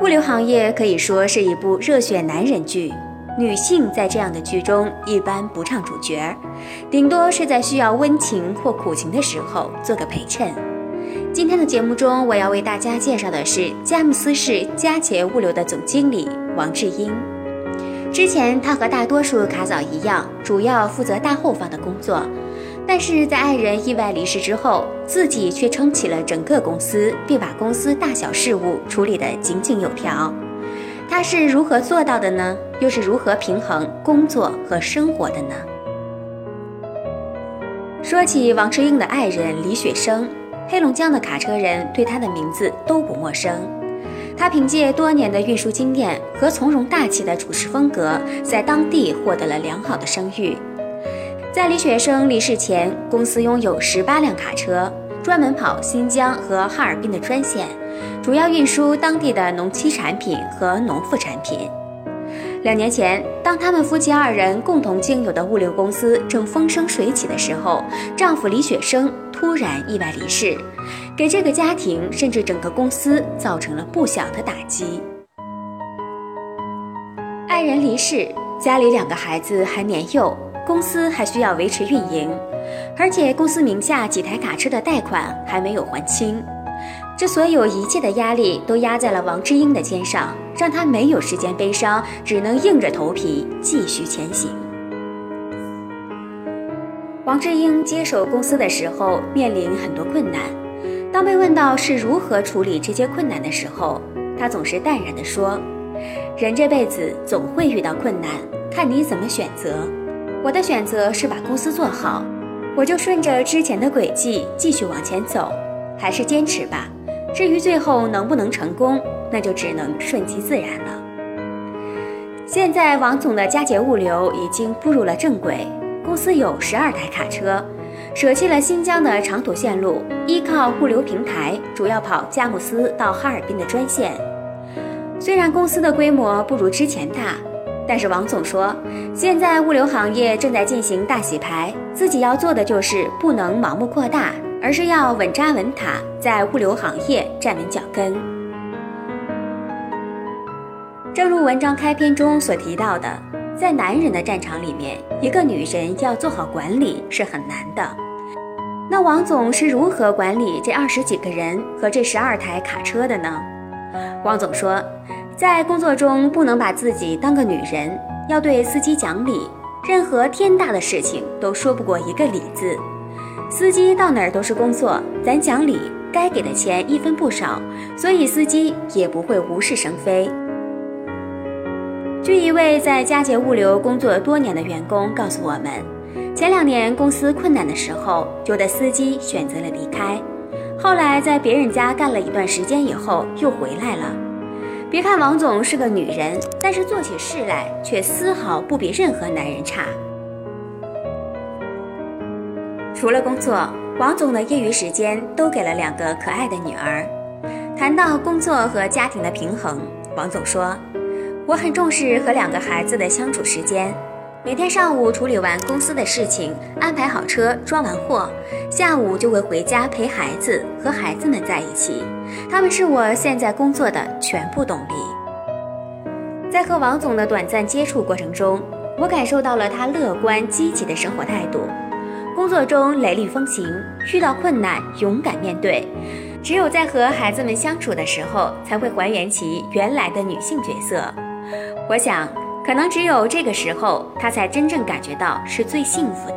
物流行业可以说是一部热血男人剧，女性在这样的剧中一般不唱主角，顶多是在需要温情或苦情的时候做个陪衬。今天的节目中，我要为大家介绍的是佳木斯市佳捷物流的总经理王志英。之前他和大多数卡嫂一样，主要负责大后方的工作。但是在爱人意外离世之后，自己却撑起了整个公司，并把公司大小事务处理得井井有条。他是如何做到的呢？又是如何平衡工作和生活的呢？说起王志英的爱人李雪生，黑龙江的卡车人对他的名字都不陌生。他凭借多年的运输经验和从容大气的处事风格，在当地获得了良好的声誉。在李雪生离世前，公司拥有十八辆卡车，专门跑新疆和哈尔滨的专线，主要运输当地的农期产品和农副产品。两年前，当他们夫妻二人共同经营的物流公司正风生水起的时候，丈夫李雪生突然意外离世，给这个家庭甚至整个公司造成了不小的打击。爱人离世，家里两个孩子还年幼。公司还需要维持运营，而且公司名下几台卡车的贷款还没有还清，这所有一切的压力都压在了王志英的肩上，让他没有时间悲伤，只能硬着头皮继续前行。王志英接手公司的时候面临很多困难，当被问到是如何处理这些困难的时候，他总是淡然地说：“人这辈子总会遇到困难，看你怎么选择。”我的选择是把公司做好，我就顺着之前的轨迹继续往前走，还是坚持吧。至于最后能不能成功，那就只能顺其自然了。现在王总的佳捷物流已经步入了正轨，公司有十二台卡车，舍弃了新疆的长途线路，依靠物流平台，主要跑佳木斯到哈尔滨的专线。虽然公司的规模不如之前大。但是王总说，现在物流行业正在进行大洗牌，自己要做的就是不能盲目扩大，而是要稳扎稳打，在物流行业站稳脚跟。正如文章开篇中所提到的，在男人的战场里面，一个女人要做好管理是很难的。那王总是如何管理这二十几个人和这十二台卡车的呢？王总说。在工作中不能把自己当个女人，要对司机讲理。任何天大的事情都说不过一个理字。司机到哪儿都是工作，咱讲理，该给的钱一分不少，所以司机也不会无事生非。据一位在佳捷物流工作多年的员工告诉我们，前两年公司困难的时候，有的司机选择了离开，后来在别人家干了一段时间以后又回来了。别看王总是个女人，但是做起事来却丝毫不比任何男人差。除了工作，王总的业余时间都给了两个可爱的女儿。谈到工作和家庭的平衡，王总说：“我很重视和两个孩子的相处时间。”每天上午处理完公司的事情，安排好车，装完货，下午就会回家陪孩子，和孩子们在一起。他们是我现在工作的全部动力。在和王总的短暂接触过程中，我感受到了他乐观积极的生活态度。工作中雷厉风行，遇到困难勇敢面对。只有在和孩子们相处的时候，才会还原其原来的女性角色。我想，可能只有这个时候，他才真正感觉到是最幸福的。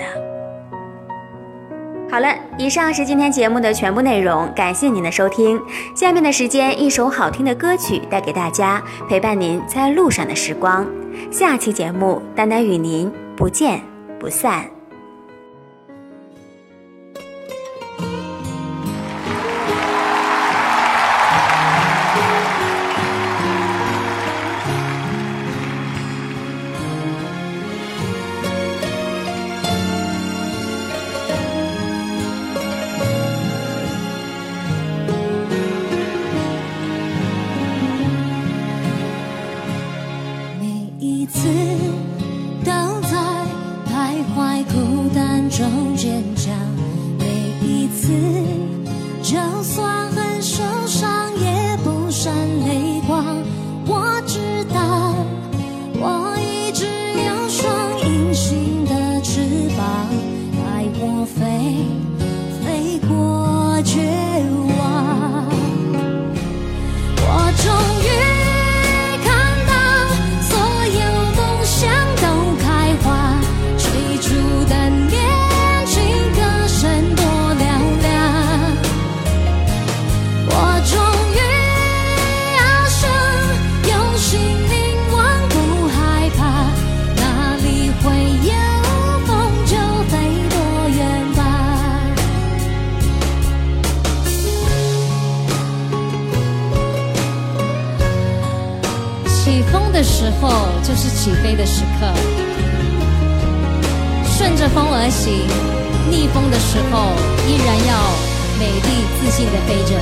好了，以上是今天节目的全部内容，感谢您的收听。下面的时间，一首好听的歌曲带给大家，陪伴您在路上的时光。下期节目，丹丹与您不见不散。的时候就是起飞的时刻，顺着风而行，逆风的时候依然要美丽自信的飞着。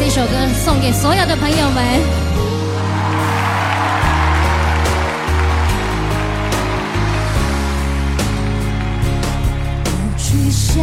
这首歌送给所有的朋友们。不去想